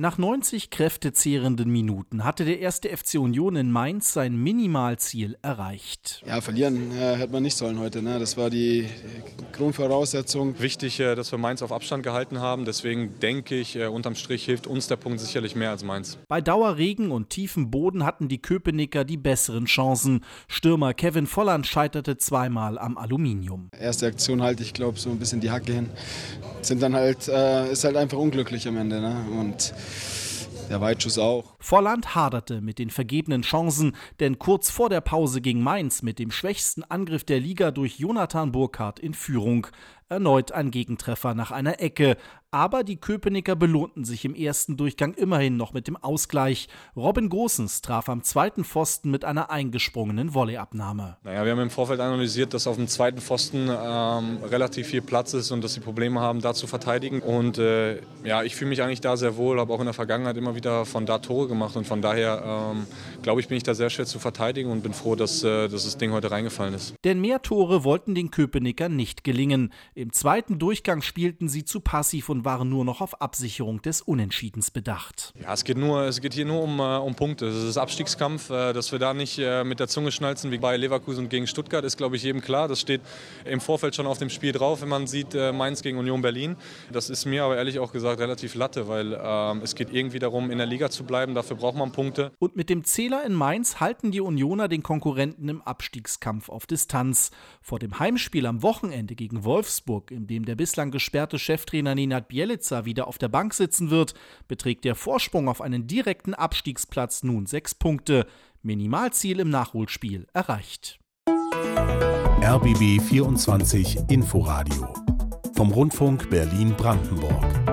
Nach 90 kräftezehrenden Minuten hatte der erste FC Union in Mainz sein Minimalziel erreicht. Ja, verlieren äh, hätte man nicht sollen heute. Ne? Das war die Grundvoraussetzung. Wichtig, äh, dass wir Mainz auf Abstand gehalten haben. Deswegen denke ich, äh, unterm Strich hilft uns der Punkt sicherlich mehr als Mainz. Bei Dauerregen und tiefem Boden hatten die Köpenicker die besseren Chancen. Stürmer Kevin Volland scheiterte zweimal am Aluminium. Erste Aktion halte ich, glaube so ein bisschen die Hacke hin. Sind dann halt, äh, ist halt einfach unglücklich am Ende. Ne? Und der Weitschuss auch. Volland haderte mit den vergebenen Chancen, denn kurz vor der Pause ging Mainz mit dem schwächsten Angriff der Liga durch Jonathan Burkhardt in Führung. Erneut ein Gegentreffer nach einer Ecke. Aber die Köpenicker belohnten sich im ersten Durchgang immerhin noch mit dem Ausgleich. Robin Gosens traf am zweiten Pfosten mit einer eingesprungenen Volleyabnahme. Naja, wir haben im Vorfeld analysiert, dass auf dem zweiten Pfosten ähm, relativ viel Platz ist und dass sie Probleme haben, da zu verteidigen. Und äh, ja, ich fühle mich eigentlich da sehr wohl, habe auch in der Vergangenheit immer wieder von da Tore gemacht und von daher ähm, glaube ich, bin ich da sehr schwer zu verteidigen und bin froh, dass, äh, dass das Ding heute reingefallen ist. Denn mehr Tore wollten den Köpenickern nicht gelingen. Im zweiten Durchgang spielten sie zu passiv und waren nur noch auf Absicherung des Unentschiedens bedacht. Ja, es geht, nur, es geht hier nur um, äh, um Punkte. Es ist Abstiegskampf. Äh, dass wir da nicht äh, mit der Zunge schnalzen wie bei Leverkusen gegen Stuttgart, ist, glaube ich, jedem klar. Das steht im Vorfeld schon auf dem Spiel drauf, wenn man sieht äh, Mainz gegen Union Berlin. Das ist mir aber ehrlich auch gesagt relativ latte, weil ähm, es geht irgendwie darum, in der Liga zu bleiben. Dafür braucht man Punkte. Und mit dem Zähler in Mainz halten die Unioner den Konkurrenten im Abstiegskampf auf Distanz. Vor dem Heimspiel am Wochenende gegen Wolfsburg, im dem der bislang gesperrte Cheftrainer Nenad Bielica wieder auf der Bank sitzen wird, beträgt der Vorsprung auf einen direkten Abstiegsplatz nun sechs Punkte. Minimalziel im Nachholspiel erreicht. RBB 24 Inforadio vom Rundfunk Berlin-Brandenburg.